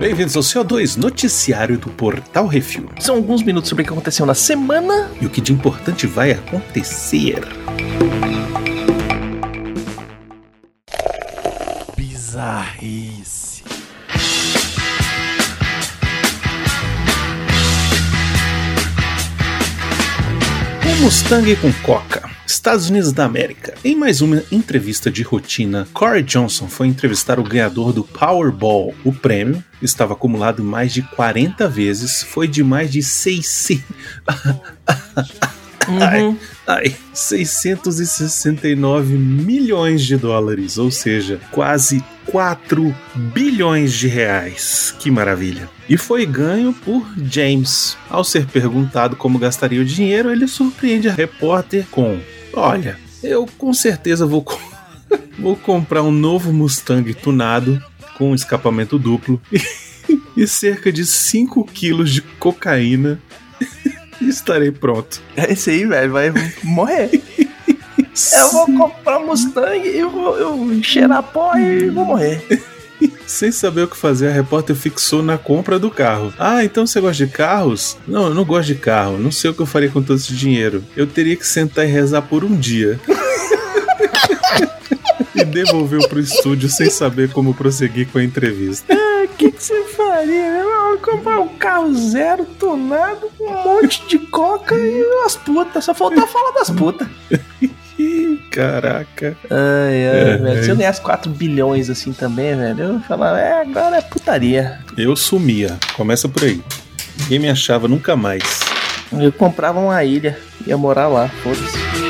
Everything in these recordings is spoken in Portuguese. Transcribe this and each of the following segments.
Bem-vindos ao CO2, noticiário do Portal Refil. São alguns minutos sobre o que aconteceu na semana. E o que de importante vai acontecer. Bizarrice. Um Mustang com coca. Estados Unidos da América. Em mais uma entrevista de rotina, Corey Johnson foi entrevistar o ganhador do Powerball. O prêmio estava acumulado mais de 40 vezes, foi de mais de 600. Ai, ai, 669 milhões de dólares, ou seja, quase 4 bilhões de reais. Que maravilha! E foi ganho por James. Ao ser perguntado como gastaria o dinheiro, ele surpreende a repórter com: Olha, eu com certeza vou, co- vou comprar um novo Mustang tunado com escapamento duplo e cerca de 5 quilos de cocaína. e Estarei pronto. É esse aí, velho, vai morrer. Eu vou comprar um Mustang e vou eu cheirar pó e vou morrer. Sem saber o que fazer, a repórter fixou na compra do carro. Ah, então você gosta de carros? Não, eu não gosto de carro. Não sei o que eu faria com todo esse dinheiro. Eu teria que sentar e rezar por um dia. e devolveu pro estúdio sem saber como prosseguir com a entrevista. O que, que você faria? Eu comprar um carro zero, tunado, um monte de coca e umas putas. Só faltou falar das putas. Caraca. Ai, ai, É, velho. é Se eu ganhasse 4 bilhões assim também, velho, eu falava, é, agora é putaria. Eu sumia. Começa por aí. Ninguém me achava nunca mais. Eu comprava uma ilha, ia morar lá, foda-se.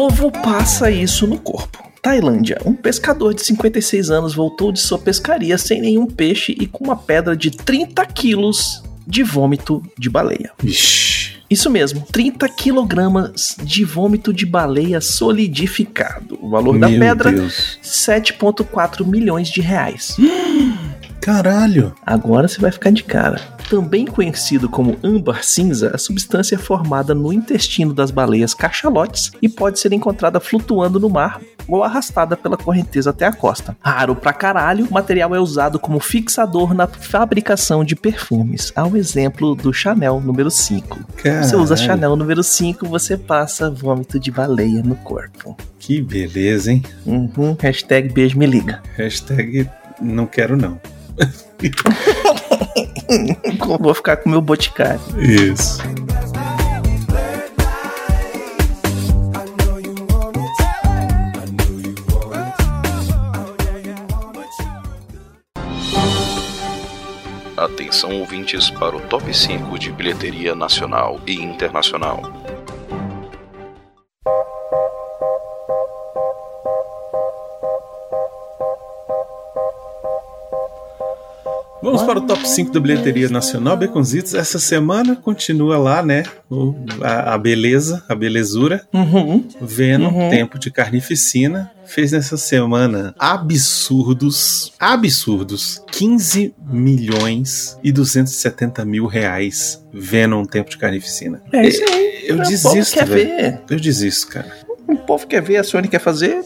O povo passa isso no corpo. Tailândia. Um pescador de 56 anos voltou de sua pescaria sem nenhum peixe e com uma pedra de 30 quilos de vômito de baleia. Ixi. Isso mesmo, 30 quilogramas de vômito de baleia solidificado. O valor da Meu pedra, Deus. 7,4 milhões de reais. Caralho. Agora você vai ficar de cara. Também conhecido como âmbar cinza, a substância é formada no intestino das baleias cachalotes e pode ser encontrada flutuando no mar ou arrastada pela correnteza até a costa. Raro pra caralho, o material é usado como fixador na fabricação de perfumes, ao exemplo do Chanel número 5. Você usa. Chanel número 5, você passa vômito de baleia no corpo. Que beleza, hein? Uhum, hashtag beijo me liga. Hashtag não quero não. Vou ficar com meu boticário. Isso. Atenção ouvintes para o top 5 de bilheteria nacional e internacional. Vamos para o top 5 da bilheteria nacional, Baconzitos. Essa semana continua lá, né? o- a, a beleza, a belezura. Uhum. Venom, Uhum. Tempo de Carnificina, fez nessa semana absurdos, absurdos, 15 milhões e 270 mil reais. Venom, Tempo de Carnificina. É isso aí. Eu O povo desisto, velho. ver. Eu desisto, cara. O povo quer ver, a Sony quer fazer.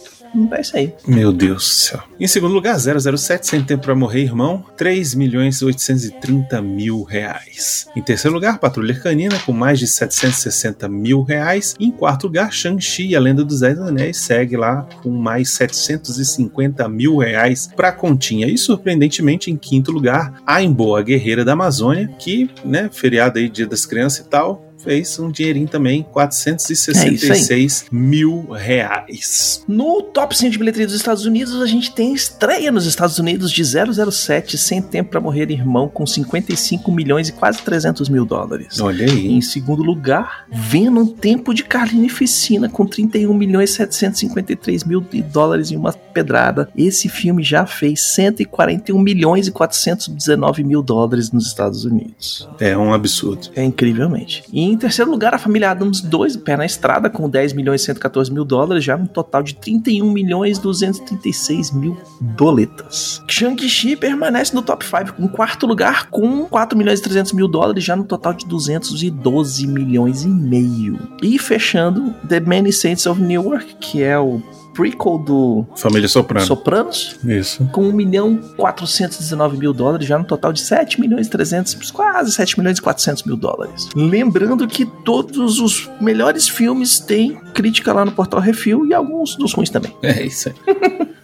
É isso aí. Meu Deus do céu. Em segundo lugar, 007, Sem Tempo Pra Morrer, Irmão, 3 milhões e 830 mil reais. Em terceiro lugar, Patrulha Canina, com mais de 760 mil reais. Em quarto lugar, Shang-Chi, a Lenda dos Dez Anéis, segue lá com mais 750 mil reais pra continha. E surpreendentemente, em quinto lugar, a Emboa Guerreira da Amazônia, que, né, feriado aí, Dia das Crianças e tal, fez um dinheirinho também, 466 mil reais. No top 100 de bilheteria dos Estados Unidos, a gente tem estreia nos Estados Unidos de 007, Sem Tempo Pra Morrer Irmão, com 55 milhões e quase 300 mil dólares. Olha aí. Em segundo lugar, Venom Tempo de Carnificina, com 31 milhões e 753 mil dólares em uma pedrada. Esse filme já fez 141 milhões e 419 mil dólares nos Estados Unidos. É um absurdo. É incrivelmente. E em terceiro lugar, a família Adams 2, pé na estrada, com 10 milhões e 114 mil dólares, já no total de 31 milhões 236 mil doletas. Shang-Chi permanece no top 5 em quarto lugar, com 4 milhões e 300 mil dólares, já no total de 212 milhões e meio. E fechando, The Many Saints of Newark, que é o prequel do Família Soprano. Sopranos, Isso. com 1 milhão 419 mil dólares, já no total de 7 milhões e 300, quase 7 milhões e 400 mil dólares. Lembrando que todos os melhores filmes têm crítica lá no Portal Refil e alguns dos ruins também. É isso aí.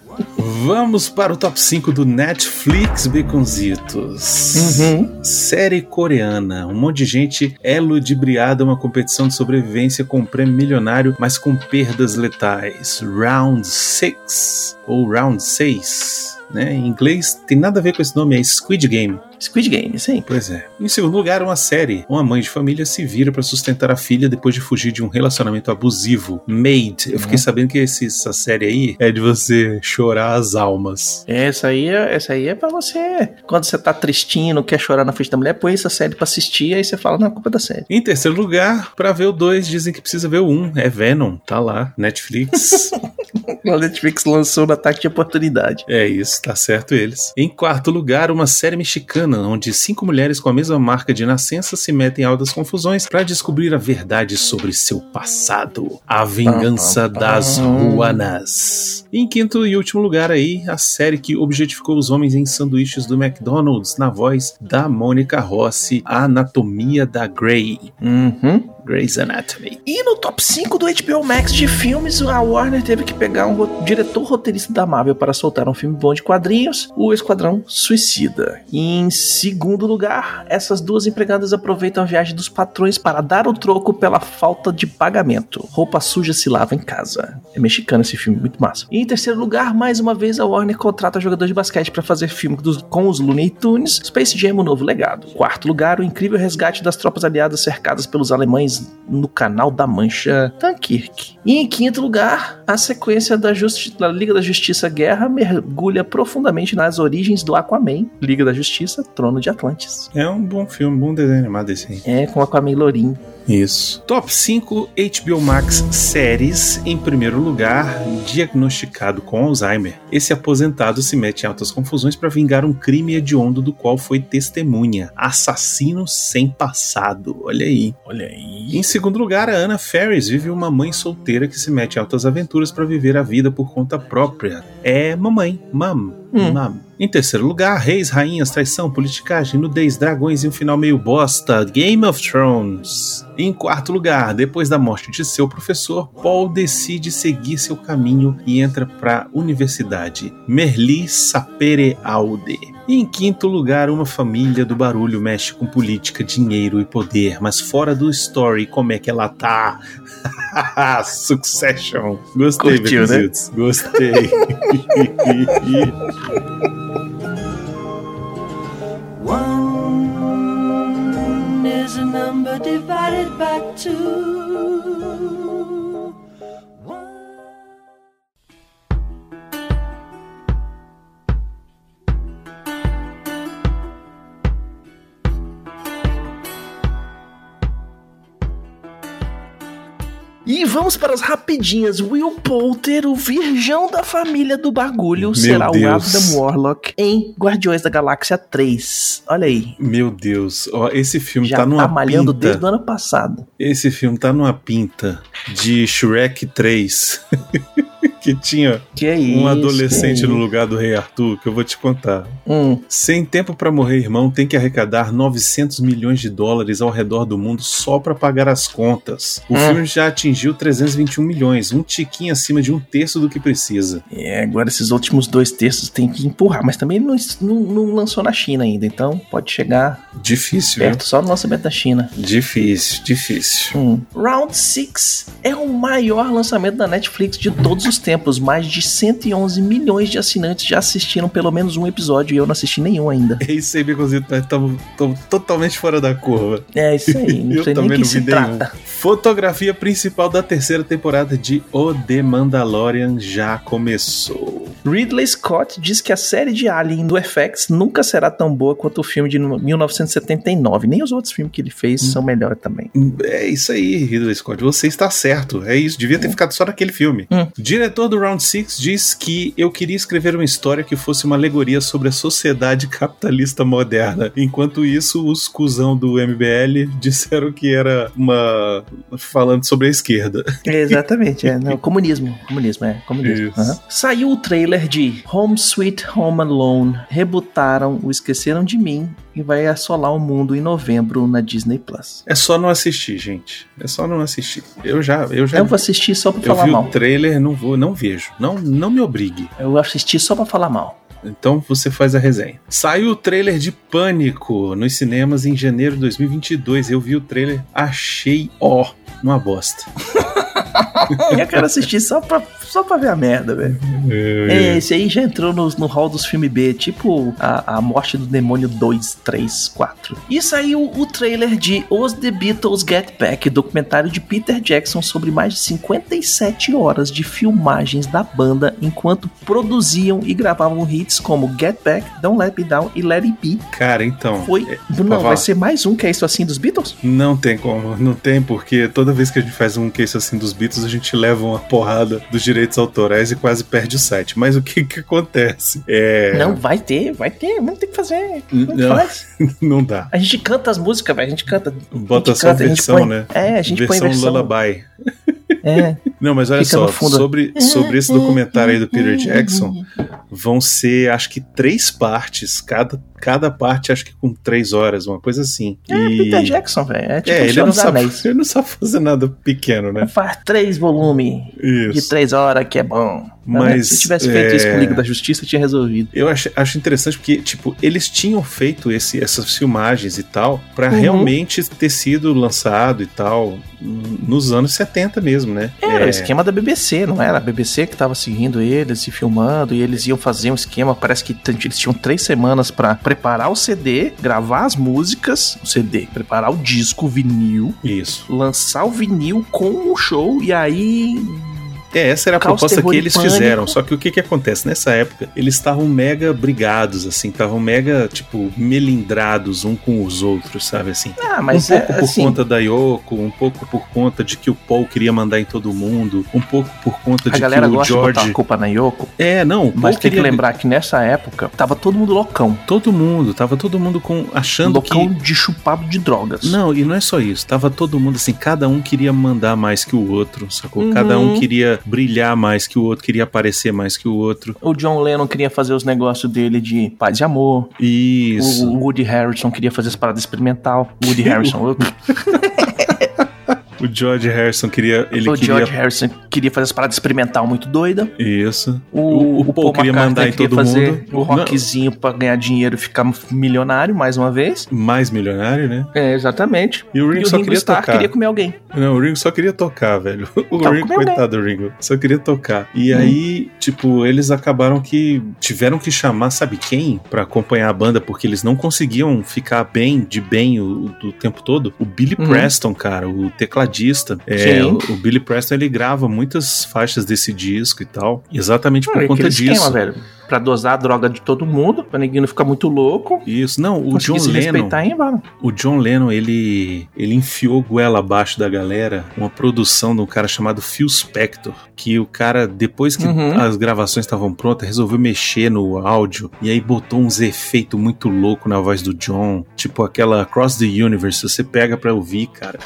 Vamos para o top 5 do Netflix, Baconzitos. Uhum. Série coreana. Um monte de gente é ludibriada uma competição de sobrevivência com um prêmio milionário, mas com perdas letais. Round 6 ou Round 6. Né? Em inglês tem nada a ver com esse nome, é Squid Game. Squid Game, sim. Pois é. Em segundo lugar, uma série. Uma mãe de família se vira para sustentar a filha depois de fugir de um relacionamento abusivo. Maid. Eu fiquei sabendo que esse- essa série aí é de você chorar as almas. Essa aí, é- essa aí é pra você. Quando você tá tristinho, não quer chorar na frente da mulher, põe essa série pra assistir, aí você fala, não, a culpa é da série. Em terceiro lugar, pra ver o 2, dizem que precisa ver o 1. Um. É Venom, tá lá, Netflix. A Netflix lançou no ataque de oportunidade. é isso, tá certo eles. Em quarto lugar, uma série mexicana, onde cinco mulheres com a mesma marca de nascença se metem em altas confusões pra descobrir a verdade sobre seu passado. A vingança das. Ruanas. Em quinto e último lugar aí, a série que objetificou os homens em sanduíches do McDonald's, na voz da Mônica Rossi, Anatomia da Grey. Uhum. Grey's Anatomy. E no top 5 do HBO Max de filmes, a Warner teve que pegar um ro- diretor roteirista da Marvel para soltar um filme bom de quadrinhos, o Esquadrão Suicida. E em segundo lugar, essas duas empregadas aproveitam a viagem dos patrões para dar o troco pela falta de pagamento. Roupa suja se lava em casa. É mexicano esse filme, muito massa. E em terceiro lugar, mais uma vez, a Warner contrata jogador de basquete para fazer filme dos- com os Looney Tunes, Space Jam, o novo legado. Quarto lugar, o incrível resgate das tropas aliadas cercadas pelos alemães no canal da Mancha Dunkirk. E em quinto lugar, a sequência da, Justi- da Liga da Justiça Guerra mergulha profundamente nas origens do Aquaman, Liga da Justiça, Trono de Atlantis. É um bom filme, um bom desenho animado esse aí. É, com Aquaman Lourinho. Isso. Top 5 HBO Max séries. Em primeiro lugar, diagnosticado com Alzheimer. Esse aposentado se mete em altas confusões para vingar um crime hediondo do qual foi testemunha. Assassino sem passado. Olha aí. Olha aí. Em segundo lugar, a Anna Ferris vive uma mãe solteira que se mete em altas aventuras para viver a vida por conta própria. É mamãe, mam, Hum. mam. Em terceiro lugar, reis, rainhas, traição, politicagem, nudez, dragões e um final meio bosta, Game of Thrones. Em quarto lugar, depois da morte de seu professor, Paul decide seguir seu caminho e entra para a universidade, Merli Sapere Aude. E em quinto lugar, uma família do barulho mexe com política, dinheiro e poder, mas fora do story, como é que ela tá? Succession. Gostei, Curtiu, né? Gostei. One is a number divided by two. Vamos para as rapidinhas. Will Poulter, o virgão da família do bagulho, será o Deus. Adam Warlock em Guardiões da Galáxia 3. Olha aí. Meu Deus, ó, esse filme Já tá tá, numa malhando pinta. desde o ano passado. Esse filme tá numa pinta de Shrek 3. que tinha Que é isso? um adolescente no lugar do Rei Arthur, que eu vou te contar. Hum, Sem tempo pra morrer, irmão, tem que arrecadar 900 milhões de dólares ao redor do mundo só pra pagar as contas. O Hum. filme já atingiu 321 milhões, um tiquinho acima de um terço do que precisa. é, agora esses últimos dois textos tem que empurrar, mas também não, não- não lançou na China ainda, então pode chegar Difícil, perto só no lançamento da China. Difícil, difícil. Hum. Round 6 é o maior lançamento da Netflix de todos os tempos. Mais de 111 milhões de assinantes já assistiram pelo menos um episódio e eu não assisti nenhum ainda. É isso aí, Beconzito, nós estamos totalmente fora da curva. É isso aí, não Eu sei nem também quem não se vi nenhum. trata. Fotografia principal da terceira temporada de O The Mandalorian já começou. Ridley Scott diz que a série de Alien do FX nunca será tão boa quanto o filme de 1979. Nem os outros filmes que ele fez são melhores também. É isso aí, Ridley Scott. Você está certo. É isso. Devia ter ficado só naquele filme. Hum. O diretor do Round Six diz que eu queria escrever uma história que fosse uma alegoria sobre a sociedade capitalista moderna. Enquanto isso, os cuzão do MBL disseram que era uma. falando sobre a esquerda. Exatamente, é. Não, comunismo. Comunismo, é. Comunismo. Aham. Saiu o trailer de Home Sweet Home Alone. Rebutaram o Esqueceram de Mim e vai assolar o mundo em novembro na Disney Plus. É só não assistir, gente. É só não assistir. Eu já. Eu já Eu vou assistir só pra eu falar vi mal. o trailer, não vou, não vejo. Não, não me obrigue. Eu assisti só pra falar mal. Então você faz a resenha. Saiu o trailer de Pânico nos cinemas em janeiro de 2022. Eu vi o trailer, achei ó, uma bosta. Eu quero assistir só pra, só pra ver a merda, velho. É, esse aí já entrou no, no hall dos filmes B, tipo a, a Morte do Demônio 2, 3, 4. E saiu o trailer de Os The Beatles Get Back, documentário de Peter Jackson sobre mais de 57 horas de filmagens da banda enquanto produziam e gravavam hits como Get Back, Don't Let Me Down e Let It Be. Cara, então. Foi. é, Não, vai ser mais um que é isso assim dos Beatles? Não tem como, não tem, porque toda vez que a gente faz um case assim dos Beatles, a gente leva uma porrada dos direitos autorais e quase perde o site. Mas o que que acontece? É. Não, vai ter, vai ter, vamos ter que fazer. Não. faz? não dá. A gente canta as músicas, velho. A gente canta. Bota a só canta, versão, põe- né? É, a gente põe versão versão. lullaby. É. Não, mas olha Fica só, sobre, sobre esse documentário aí do Peter Jackson, vão ser acho que três partes, cada, cada parte acho que com três horas, uma coisa assim. É, Peter Jackson, velho. É tipo É, ele não, sabe, ele não sabe fazer nada pequeno, né? Faz três volumes de três horas que é bom. Mas, Se tivesse feito isso é, com o Liga da Justiça, tinha resolvido. Eu acho, acho interessante porque, tipo, eles tinham feito esse, essas filmagens e tal pra Uhum. realmente ter sido lançado e tal nos anos 70 mesmo, né? Era o esquema da BBC, não era? A BBC que tava seguindo eles e filmando, e eles iam fazer um esquema. Parece que eles tinham três semanas pra preparar o CD, gravar as músicas, o CD, preparar o disco, o vinil, Isso. lançar o vinil com o show, e aí. É, essa era a Caos, proposta que eles fizeram. Só que o que que acontece? Nessa época, eles estavam mega brigados, assim, estavam mega, tipo, melindrados um com os outros, sabe assim? Ah, mas um pouco é por assim. conta da Yoko, um pouco por conta de que o Paul queria mandar em todo mundo, um pouco por conta A de galera que o gosta de botar George. a culpa na Yoko, É, não, o Paul mas tem que queria lembrar que nessa época tava todo mundo loucão. todo mundo, tava todo mundo com achando loucão que de chupado de drogas. não, e não é só isso. Tava todo mundo assim, cada um queria mandar mais que o outro, sacou? Uhum. Cada um queria brilhar mais que o outro, queria aparecer mais que o outro. O John Lennon queria fazer os negócios dele de paz e amor. Isso. O Woody Harrison queria fazer as paradas experimental. Woody Harrison. o O George Harrison queria. Ele o queria. George Harrison queria fazer as paradas experimental muito doida. Isso. O, o, Paul, queria McCartney mandar em queria todo fazer mundo. o rockzinho pra ganhar dinheiro e ficar milionário mais uma vez. Mais milionário, né? É, exatamente. E o Ringo só queria Starr tocar. queria comer alguém. Não, o Ringo só queria tocar, velho. O Então, Ringo, coitado do Ringo, só queria tocar. E Hum. aí, tipo, eles acabaram que tiveram que chamar, sabe quem, Pra acompanhar a banda, porque eles não conseguiam ficar bem, de bem o, o- o tempo todo. O Billy Uhum. Preston, cara, o tecladista. É, o, o Billy Preston, ele grava muitas faixas desse disco e tal. Exatamente por conta disso. esquema, velho. Pra dosar a droga de todo mundo, pra ninguém não ficar muito louco. Isso, não, o John se Lennon. O John Lennon, ele, ele enfiou goela abaixo da galera uma produção de um cara chamado Phil Spector, que o cara, depois que Uhum. as gravações estavam prontas, resolveu mexer no áudio e aí botou uns efeitos muito loucos na voz do John, tipo aquela Cross the Universe, você pega pra ouvir, cara.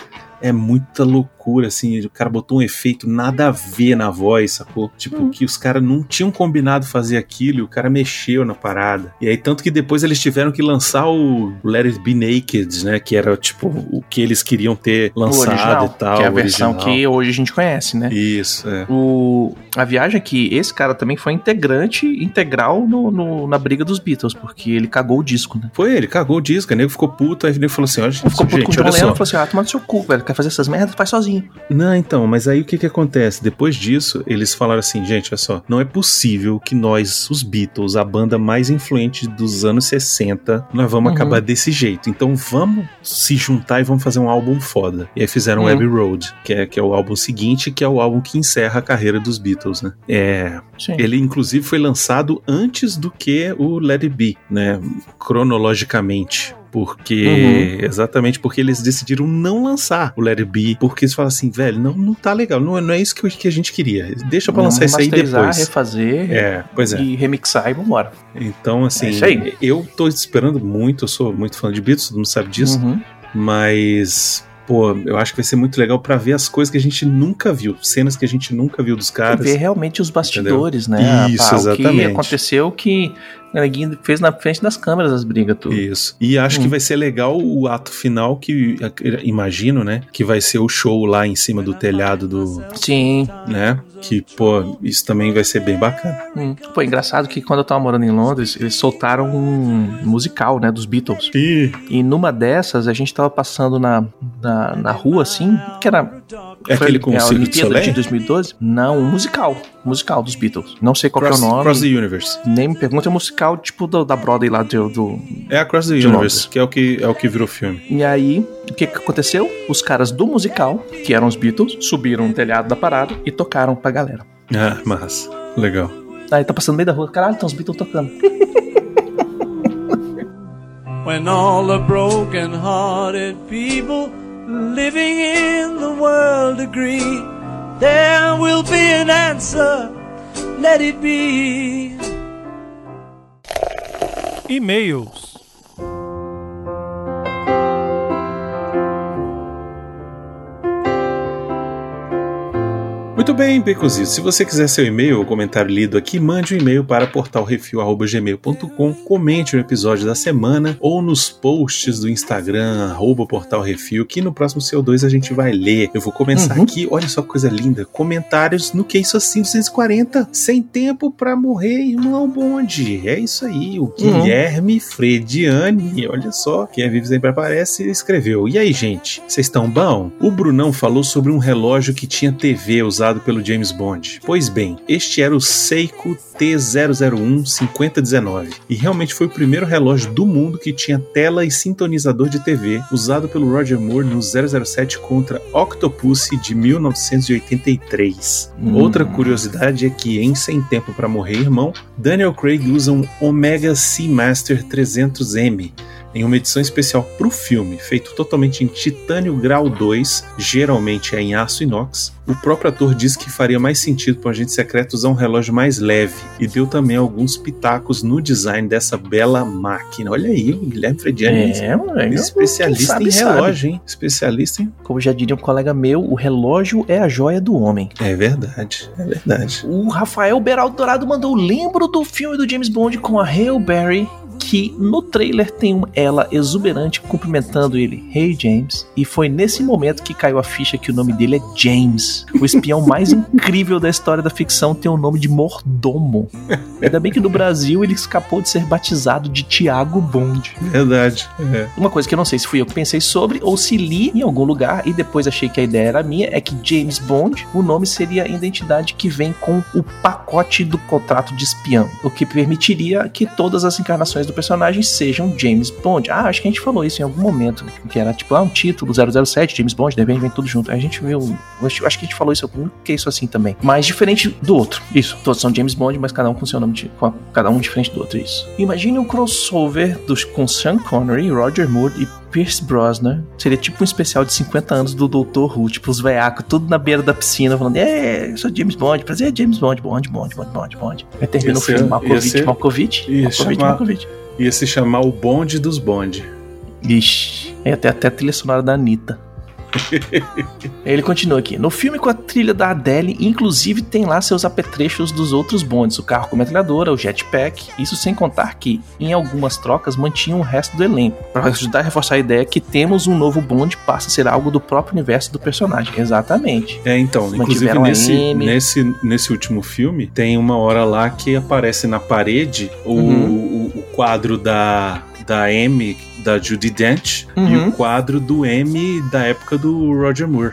É muita loucura, assim. O cara botou um efeito nada a ver na voz, sacou? Tipo, Hum. que os caras não tinham combinado fazer aquilo e o cara mexeu na parada. E aí, tanto que depois eles tiveram que lançar o Let It Be Naked, né? Que era, tipo, o que eles queriam ter O lançado original, e tal. que é a o versão original. que hoje a gente conhece, né? Isso, é. O, a viagem é que esse cara também foi integrante integral no, no- na briga dos Beatles, porque ele cagou o disco, né? Foi ele, cagou o disco, o nego ficou puto, aí ele falou assim: olha, Ficou puto gente, com o John Lennon falou assim: ah, toma no seu cu, velho. Quer fazer essas merdas? Faz sozinho. Sozinho. Não, então, mas aí o que que acontece? Depois disso, eles falaram assim, gente, olha só, não é possível que nós, os Beatles, a banda mais influente dos anos 60, nós vamos Uhum. acabar desse jeito. Então vamos se juntar e vamos fazer um álbum foda. E aí fizeram Uhum. Abbey Road, que é, que é o álbum seguinte, que é o álbum que encerra a carreira dos Beatles, né? É, Sim. ele, inclusive, foi lançado antes do que o Let It Be, né? Cronologicamente. Porque. Uhum. Exatamente porque eles decidiram não lançar o Let It Be. Porque eles falam assim, velho, não, não tá legal. Não, é- não é isso que, que a gente queria. Deixa pra lançar isso aí depois. refazer É, pois é. e remixar e vambora. Então, assim, É isso aí. eu tô esperando muito, eu sou muito fã de Beatles, todo mundo sabe disso, Uhum. mas. Pô, eu acho que vai ser muito legal pra ver as coisas que a gente nunca viu, cenas que a gente nunca viu dos caras. ver realmente os bastidores, né? Isso, Ah, O que exatamente. aconteceu que Neguinho fez na frente das câmeras as brigas, tudo. Isso. E acho que Hum. vai ser legal o ato final, que imagino, né? Que vai ser o show lá em cima do telhado do. Sim. né? Que, pô, isso também vai ser bem bacana. Hum. Pô, engraçado que quando eu tava morando em Londres, eles soltaram um musical, né, dos Beatles. E E numa dessas, a gente tava passando na, na, na rua, assim, que era... é aquele com a o Cirque du Olimpíada de Soleil? 2012? Não, um musical. Musical dos Beatles. Não sei qual Cross, que é o nome. Cross the Universe. Nem me pergunta, é um musical tipo do- da Broadway lá do, do... É a Cross the Universe, Londres. que é o que, é o que virou filme. E aí, o que que aconteceu? Os caras do musical, que eram os Beatles, subiram no telhado da parada e tocaram pra galera. Ah, mas legal. Aí tá passando no meio da rua, caralho, então os Beatles tocando. When all the broken hearted people living in the world agree, there will be an answer. Let it be. E-mails. Muito bem, Becositos. Se você quiser seu e-mail ou comentário lido aqui, mande um e-mail para portalrefil.gmail.com, comente no episódio da semana ou nos posts do Instagram, arroba portalrefil, que no próximo CO2 a gente vai ler. Eu vou começar Uhum. aqui, olha só que coisa linda, comentários no Que Isso Assim 240, sem tempo pra morrer, irmão bonde. É isso aí, o Guilherme Frediani, olha só, quem é vivo sempre aparece, escreveu. E aí, gente, vocês estão bom? O Brunão falou sobre um relógio que tinha TV usado pelo James Bond. Pois bem, este era o Seiko T001 5019 e realmente foi o primeiro relógio do mundo que tinha tela e sintonizador de TV usado pelo Roger Moore no 007 contra Octopussy de 1983. Hum. Outra curiosidade é que em Sem Tempo para Morrer Irmão, Daniel Craig usa um Omega Seamaster 300M em uma edição especial para o filme, feito totalmente em titânio grau 2, geralmente é em aço inox. O próprio ator disse que faria mais sentido para um agente secreto usar um relógio mais leve e deu também alguns pitacos no design dessa bela máquina. Olha aí, o Guilherme Frediani, É, moleque. especialista Quem em sabe, relógio, hein? Especialista em. Como já diria um colega meu, o relógio é a joia do homem. É verdade, é verdade. O Rafael Beraldo Dourado mandou: lembro do filme do James Bond com a Hale Berry. Que no trailer tem ela exuberante cumprimentando ele, Hey James, e foi nesse momento que caiu a ficha que o nome dele é James. O espião mais incrível da história da ficção tem o nome de Mordomo. Ainda bem que no Brasil ele escapou de ser batizado de Tiago Bond. Verdade. É. Uma coisa que eu não sei se fui eu que pensei sobre ou se li em algum lugar e depois achei que a ideia era minha é que James Bond, o nome seria a identidade que vem com o pacote do contrato de espião, o que permitiria que todas as encarnações do personagem sejam James Bond. Ah, acho que a gente falou isso em algum momento, que era tipo, ah, um título 007, James Bond, de repente vem tudo junto. A gente viu, acho, que a gente falou isso algum que é isso assim também. Mas diferente do outro. Isso, todos são James Bond, mas cada um com seu nome, de, cada um diferente do outro, isso. Imagine um crossover dos, com Sean Connery, Roger Moore e Pierce Brosnan. Seria tipo um especial de 50 anos do Dr. Who, tipo os veiacos, tudo na beira da piscina, falando, é, eu sou James Bond, prazer, James Bond, Bond, Bond, Bond, Bond, Bond. Aí termina o filme Malkovich, ser- Malkovich, ia Malkovich, chamar- Malkovich. Ia se chamar o bonde dos bonde. Ixi, aí até, até a trilha sonora da Anitta. Ele continua aqui. No filme com a trilha da Adele, inclusive tem lá seus apetrechos dos outros bondes, o carro com metralhadora, o jetpack. Isso sem contar que, em algumas trocas, mantinham o resto do elenco. Para ajudar a reforçar a ideia que temos um novo bonde passa a ser algo do próprio universo do personagem. Exatamente. É, então, inclusive Mantiveram nesse, nesse, nesse último filme, tem uma hora lá que aparece na parede o, Uhum. o, o quadro da, da M, da Judy Dent, e Uhum. o quadro do M da época do Roger Moore.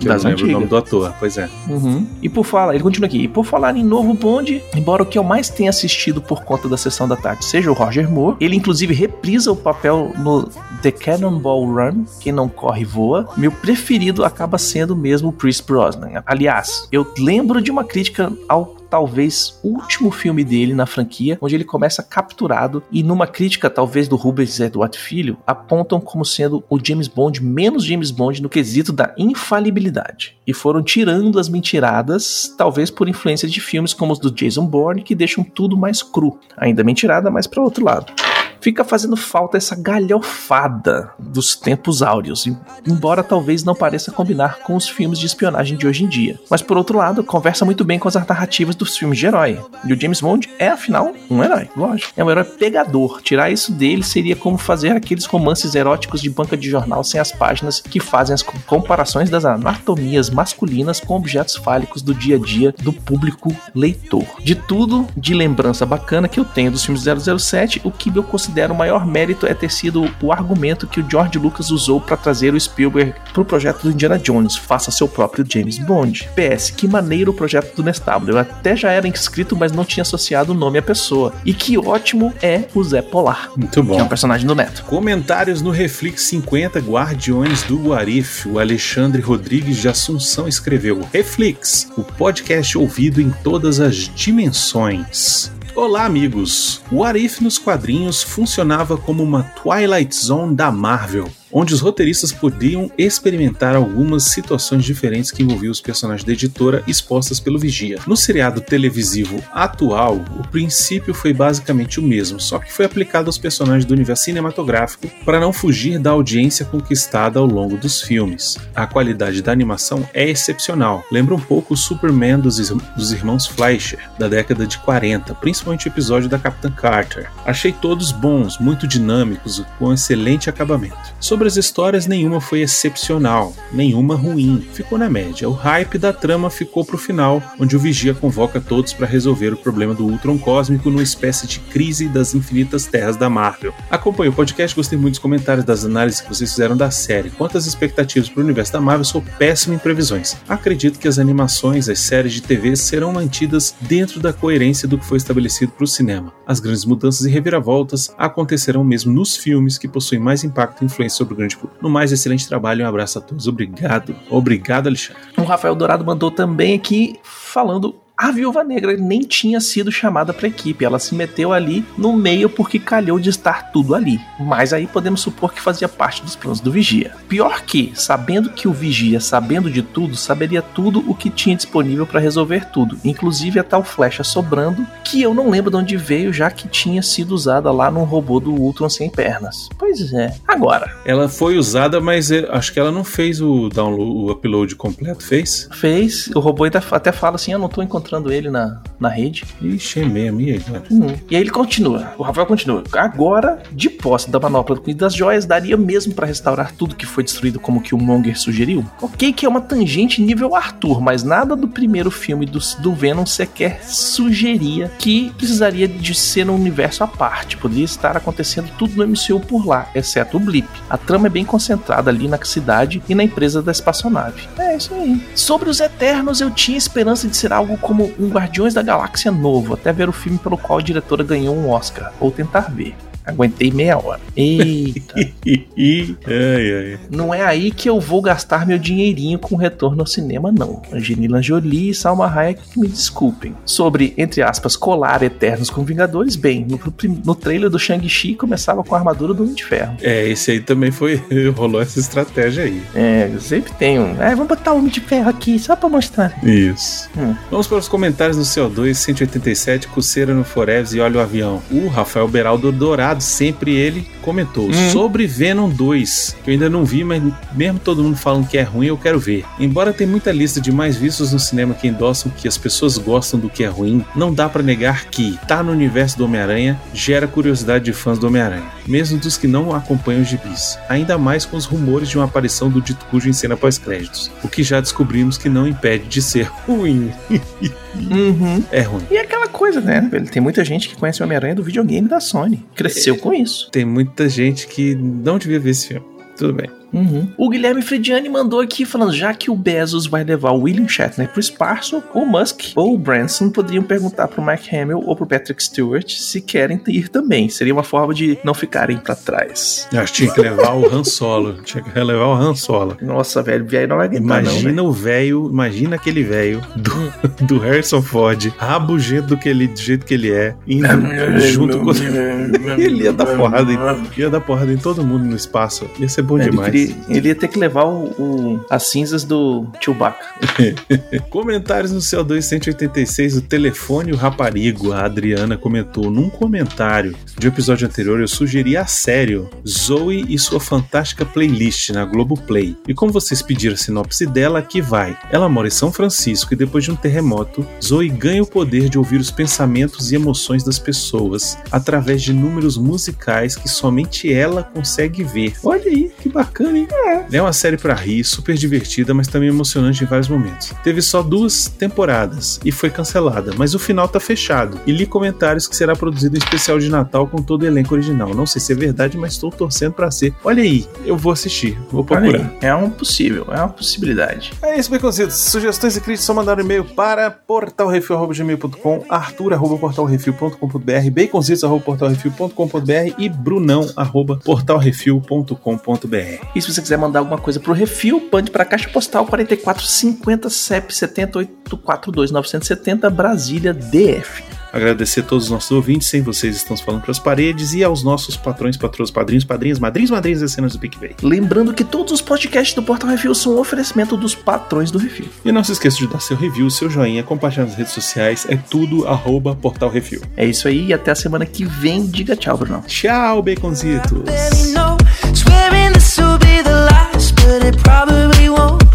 que eu Das não lembro o nome antigas. do ator. Pois é. Uhum. E por falar, ele continua aqui. E por falar em novo Bond, embora o que eu mais tenha assistido por conta da sessão da tarde seja o Roger Moore, ele inclusive reprisa o papel no The Cannonball Run, quem não corre voa. Meu preferido acaba sendo mesmo o Chris Brosnan. Aliás, eu lembro de uma crítica ao talvez último filme dele na franquia, onde ele começa capturado e numa crítica talvez do Rubens Eduardo Filho, apontam como sendo o James Bond menos James Bond no quesito da infalibilidade. E foram tirando as mentiradas, talvez por influência de filmes como os do Jason Bourne, que deixam tudo mais cru. Ainda mentirada, mas para outro lado fica fazendo falta essa galhofada dos tempos áureos, em- embora talvez não pareça combinar com os filmes de espionagem de hoje em dia. Mas por outro lado, conversa muito bem com as narrativas dos filmes de herói. E o James Bond é, afinal, um herói, lógico. É um herói pegador. Tirar isso dele seria como fazer aqueles romances eróticos de banca de jornal sem as páginas que fazem as co- comparações das anatomias masculinas com objetos fálicos do dia a dia do público leitor. De tudo de lembrança bacana que eu tenho dos filmes 007, o que eu considero o maior mérito é ter sido o argumento que o George Lucas usou para trazer o Spielberg pro projeto do Indiana Jones, faça seu próprio James Bond. PS, que maneiro o projeto do Nestábulo. Eu até já era inscrito, mas não tinha associado o nome à pessoa. E que ótimo é o Zé Polar, Muito que é bom. um personagem do Neto. Comentários no Reflex 50 Guardiões do Guarif. O Alexandre Rodrigues de Assunção escreveu: Reflex, o podcast ouvido em todas as dimensões. Olá, amigos! O Arif nos quadrinhos funcionava como uma Twilight Zone da Marvel, onde os roteiristas podiam experimentar algumas situações diferentes que envolviam os personagens da editora expostas pelo Vigia. No seriado televisivo atual, o princípio foi basicamente o mesmo, só que foi aplicado aos personagens do universo cinematográfico para não fugir da audiência conquistada ao longo dos filmes. A qualidade da animação é excepcional, lembra um pouco o Superman dos, dos irmãos Fleischer, da década de 40, principalmente o episódio da Capitã Carter. Achei todos bons, muito dinâmicos, com excelente acabamento. Sobre as histórias, nenhuma foi excepcional, nenhuma ruim, ficou na média. O hype da trama ficou pro final, onde o Vigia convoca todos para resolver o problema do Ultron cósmico numa espécie de crise das infinitas terras da Marvel. Acompanhe o podcast, gostei muito dos comentários das análises que vocês fizeram da série. Quanto às expectativas para o universo da Marvel, sou péssimo em previsões. Acredito que as animações, as séries de TV serão mantidas dentro da coerência do que foi estabelecido para o cinema. As grandes mudanças e reviravoltas acontecerão mesmo nos filmes que possuem mais impacto e influência sobre o grande público. No mais, excelente trabalho e um abraço a todos. Obrigado. Obrigado, Alexandre. O Rafael Dourado mandou também aqui falando. A Viúva Negra nem tinha sido chamada para equipe, ela se meteu ali no meio porque calhou de estar tudo ali. Mas aí podemos supor que fazia parte dos planos do Vigia. Pior que, sabendo que o Vigia, sabendo de tudo, saberia tudo o que tinha disponível para resolver tudo, inclusive a tal flecha sobrando, que eu não lembro de onde veio, já que tinha sido usada lá num robô do Ultron sem pernas. Pois é. Agora, Ela foi usada, mas eu acho que ela não fez o download, o upload completo, fez? fez, o robô até fala assim: eu não tô encontrando ele na, na rede. Ixi, é mesmo. E aí? Uhum. E aí ele continua, o Rafael continua. Agora, de posse da manopla e das joias, daria mesmo pra restaurar tudo que foi destruído como que o Monger sugeriu? Ok que é uma tangente nível Arthur, mas nada do primeiro filme do, do Venom sequer sugeria que precisaria de ser um universo à parte. Poderia estar acontecendo tudo no MCU por lá, exceto o Blip. A trama é bem concentrada ali na cidade e na empresa da espaçonave. É isso aí. Sobre os Eternos, eu tinha esperança de ser algo como um Guardiões da Galáxia novo, até ver o filme pelo qual a diretora ganhou um Oscar, ou tentar ver. Aguentei meia hora. Eita. ai, ai. Não é aí que eu vou gastar meu dinheirinho com retorno ao cinema, não. Angelina Jolie e Salma Hayek que me desculpem. Sobre, entre aspas, colar Eternos com Vingadores, bem, no, no trailer do Shang-Chi começava com a armadura do Homem de Ferro. É, esse aí também foi. rolou essa estratégia aí. É, eu sempre tem um. É, vamos botar o Homem de Ferro aqui, só pra mostrar. Isso. Hum. Vamos para os comentários do CO2 187, Coceira no Forever e olha o avião. O Rafael Beraldo Dourado, sempre ele, comentou Hum. sobre Venom 2, que eu ainda não vi, mas mesmo todo mundo falando que é ruim, eu quero ver. Embora tenha muita lista de mais vistos no cinema que endossam que as pessoas gostam do que é ruim, não dá pra negar que tá no universo do Homem-Aranha gera curiosidade de fãs do Homem-Aranha, mesmo dos que não acompanham os gibis. Ainda mais com os rumores de uma aparição do Dito Cujo em cena pós-créditos, o que já descobrimos que não impede de ser ruim. Uhum. É ruim. E é aquela coisa, né? velho? Tem muita gente que conhece o Homem-Aranha do videogame da Sony. Cresceu com isso. Tem muita gente que não devia ver esse filme. Tudo bem. Uhum. O Guilherme Frediani mandou aqui falando: já que o Bezos vai levar o William Shatner pro espaço, o Musk ou o Branson poderiam perguntar pro Mark Hamill ou pro Patrick Stewart se querem ir também. Seria uma forma de não ficarem para trás. Eu acho que tinha que levar o Han Solo. Tinha que levar o Han Solo. Nossa, velho, velho não vai aguentar, Imagina não, o velho, imagina aquele velho do, do Harrison Ford, rabugento do, que ele, do jeito que ele é, indo junto com. ele ia dar porrada, em, ia dar porrada em todo mundo no espaço. Ia ser bom Ele, demais. Queria- ele ia ter que levar o, o- as cinzas do Chewbacca. Comentários no CO2 186, o telefone o raparigo. A Adriana comentou num comentário de um episódio anterior. Eu sugeri a sério Zoe e sua fantástica playlist na Globoplay. E como vocês pediram a sinopse dela, aqui vai. Ela mora em São Francisco e depois de um terremoto, Zoe ganha o poder de ouvir os pensamentos e emoções das pessoas através de números musicais que somente ela consegue ver. Olha aí, que bacana, hein? É uma série pra rir, super divertida, mas também emocionante em vários momentos. Teve só duas temporadas e foi cancelada, mas o final tá fechado. E li comentários que será produzido em especial de Natal com todo o elenco original. Não sei se é verdade, mas estou torcendo pra ser. Olha aí, eu vou assistir, vou procurar. é um possível, é uma possibilidade. É isso, Baconzitos. Sugestões e críticas só mandar um e-mail para portalrefil.gmail.com, arthur.portalrefil.com.br, baconzitos.portalrefil.com.br e brunão.portalrefil.com.br. E se você quiser mandar alguma coisa pro Refil, mande pra Caixa Postal 4450 CEP 7842970 Brasília DF. Agradecer a todos os nossos ouvintes, sem vocês estamos falando para as paredes, e aos nossos patrões, patroas, padrinhos, padrinhas, madrinhos, madrinhas e cenas do PicPay. Lembrando que todos os podcasts do Portal Refil são um oferecimento dos patrões do Refil. E não se esqueça de dar seu review, seu joinha, compartilhar nas redes sociais, é tudo arroba Portal Refil. É isso aí, e até a semana que vem. Diga tchau, Bruno. Tchau, Baconzitos! but it probably won't.